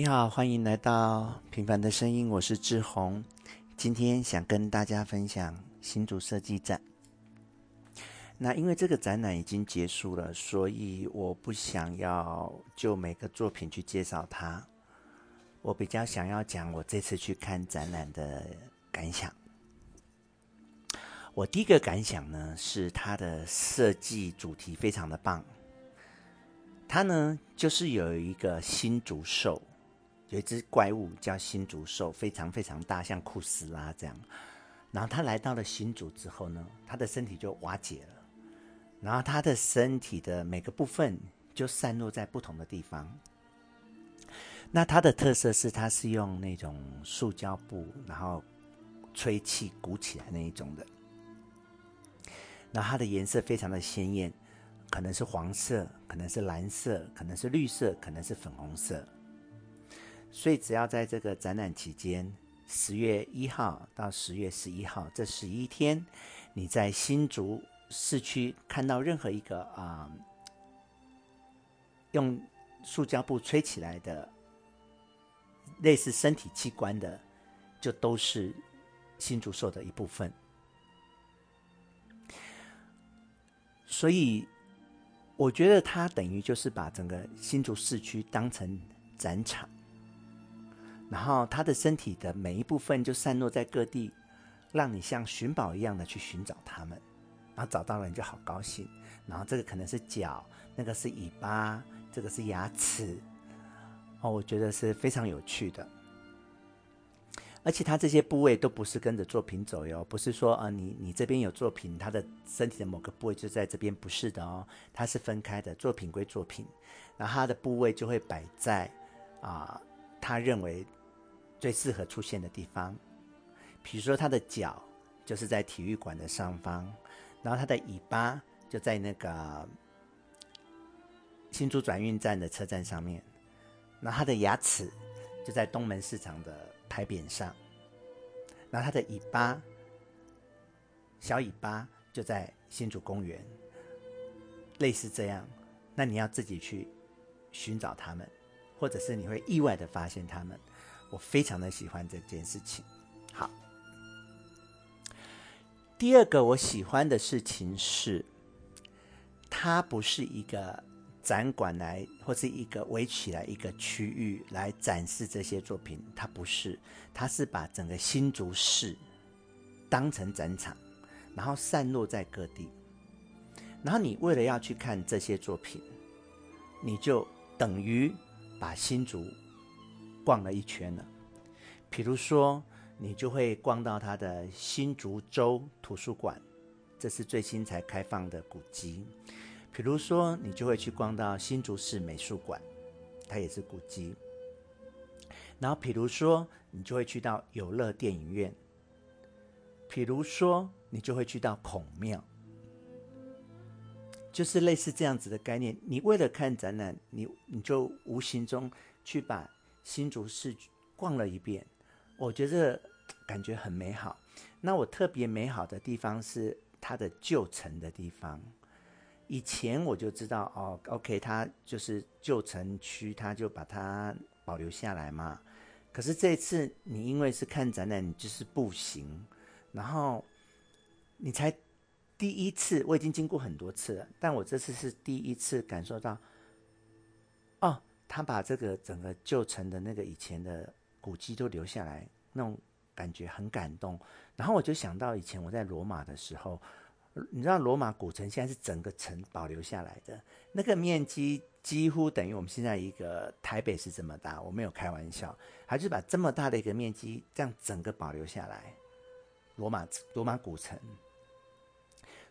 你好，欢迎来到平凡的声音，我是志宏。今天想跟大家分享新竹设计展。那因为这个展览已经结束了，所以我不想要就每个作品去介绍它。我比较想要讲我这次去看展览的感想。我第一个感想呢，是它的设计主题非常的棒。它呢，就是有一个新竹兽。有一只怪物叫新竹兽，非常非常大，像酷斯拉这样。然后他来到了新竹之后呢，他的身体就瓦解了，然后他的身体的每个部分就散落在不同的地方。那它的特色是，它是用那种塑胶布，然后吹气鼓起来那一种的。那它的颜色非常的鲜艳，可能是黄色，可能是蓝色，可能是绿色，可能是粉红色。所以，只要在这个展览期间，十月一号到十月十一号这十一天，你在新竹市区看到任何一个啊、用塑胶布吹起来的类似身体器官的，就都是新竹兽的一部分。所以，我觉得它等于就是把整个新竹市区当成展场。然后他的身体的每一部分就散落在各地，让你像寻宝一样的去寻找他们，然后找到了你就好高兴。然后这个可能是脚，那个是尾巴，这个是牙齿，哦，我觉得是非常有趣的。而且他这些部位都不是跟着作品走哟，不是说啊你你这边有作品，他的身体的某个部位就在这边，不是的哦，它是分开的，作品归作品，然后他的部位就会摆在啊他认为。最适合出现的地方，比如说它的脚就是在体育馆的上方，然后它的尾巴就在那个新竹转运站的车站上面，然后它的牙齿就在东门市场的牌匾上，然后它的尾巴小尾巴就在新竹公园，类似这样，那你要自己去寻找它们，或者是你会意外的发现它们。我非常的喜欢这件事情。好，第二个我喜欢的事情是，它不是一个展馆来，或是一个围起来一个区域来展示这些作品，它不是，它是把整个新竹市当成展场，然后散落在各地，然后你为了要去看这些作品，你就等于把新竹。逛了一圈了，比如说，你就会逛到它的新竹州图书馆，这是最新才开放的古迹。比如说，你就会去逛到新竹市美术馆，它也是古迹。然后，比如说，你就会去到有乐电影院。比如说，你就会去到孔庙，就是类似这样子的概念。你为了看展览，你你就无形中去把。新竹市逛了一遍，我觉得感觉很美好。那我特别美好的地方是它的旧城的地方。以前我就知道哦，OK，它就是旧城区，它就把它保留下来嘛。可是这次你因为是看展览，你就是步行，然后你才第一次，我已经经过很多次了，但我这次是第一次感受到，哦。他把这个整个旧城的那个以前的古迹都留下来，那种感觉很感动。然后我就想到以前我在罗马的时候，你知道罗马古城现在是整个城保留下来的，那个面积几乎等于我们现在一个台北市这么大，我没有开玩笑，还是把这么大的一个面积这样整个保留下来，罗马罗马古城。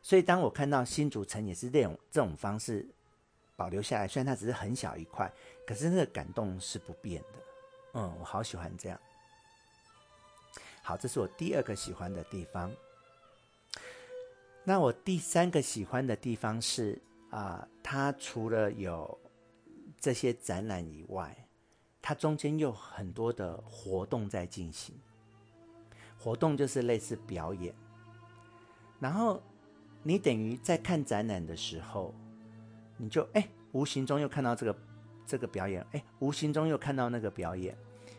所以当我看到新竹城也是这种这种方式。保留下来，虽然它只是很小一块，可是那个感动是不变的。嗯，我好喜欢这样。好，这是我第二个喜欢的地方。那我第三个喜欢的地方是啊、它除了有这些展览以外，它中间有很多的活动在进行。活动就是类似表演，然后你等于在看展览的时候。你就哎，无形中又看到这个这个表演，哎，无形中又看到那个表演，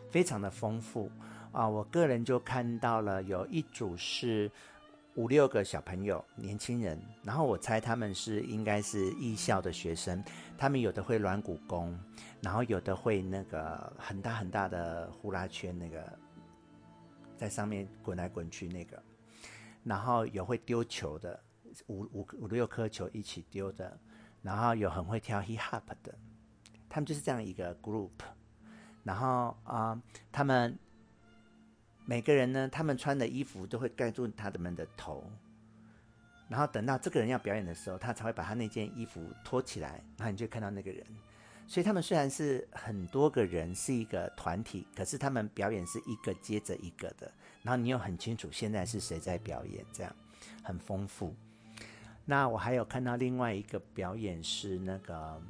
非常的丰富啊！我个人就看到了有一组是五六个小朋友，年轻人，然后我猜他们是应该是艺校的学生，他们有的会软骨功，然后有的会那个很大很大的呼啦圈，那个在上面滚来滚去那个，然后有会丢球的，五五五六颗球一起丢的，然后有很会跳 hip hop 的。他们就是这样一个 group，然后啊、他们每个人呢，他们穿的衣服都会盖住他们的头，然后等到这个人要表演的时候，他才会把他那件衣服脱起来，然后你就看到那个人。所以他们虽然是很多个人，是一个团体，可是他们表演是一个接着一个的，然后你又很清楚现在是谁在表演，这样很丰富。那我还有看到另外一个表演是那个。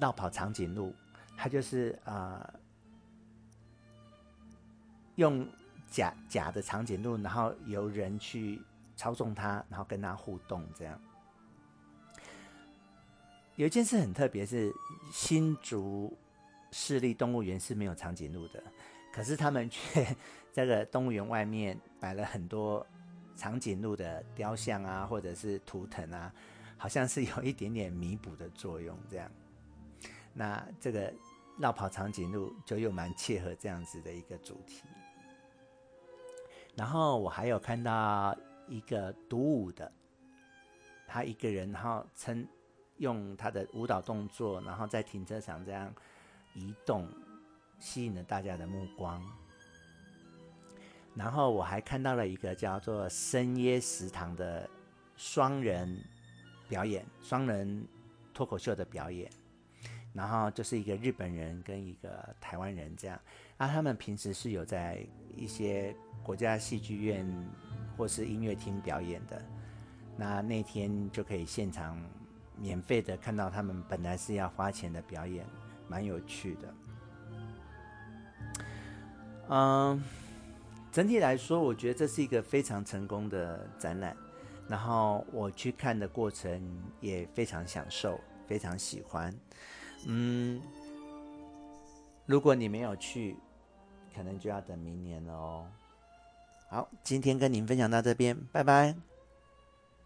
绕跑长颈鹿，它就是、呃，用假假的长颈鹿，然后由人去操纵它，然后跟它互动，这样。有一件事很特别，是新竹市立动物园是没有长颈鹿的，可是他们却 在这个动物园外面摆了很多长颈鹿的雕像啊，或者是图腾啊，好像是有一点点弥补的作用，这样。那这个绕跑长颈鹿就又蛮切合这样子的一个主题。然后我还有看到一个独舞的，他一个人，然后撑用他的舞蹈动作，然后在停车场这样移动，吸引了大家的目光。然后我还看到了一个叫做深夜食堂的双人表演，双人脱口秀的表演。然后就是一个日本人跟一个台湾人这样，啊，他们平时是有在一些国家戏剧院或是音乐厅表演的，那那天就可以现场免费的看到他们本来是要花钱的表演，蛮有趣的。嗯，整体来说，我觉得这是一个非常成功的展览，然后我去看的过程也非常享受，非常喜欢。嗯，如果你没有去，可能就要等明年了哦。好，今天跟您分享到这边，拜拜。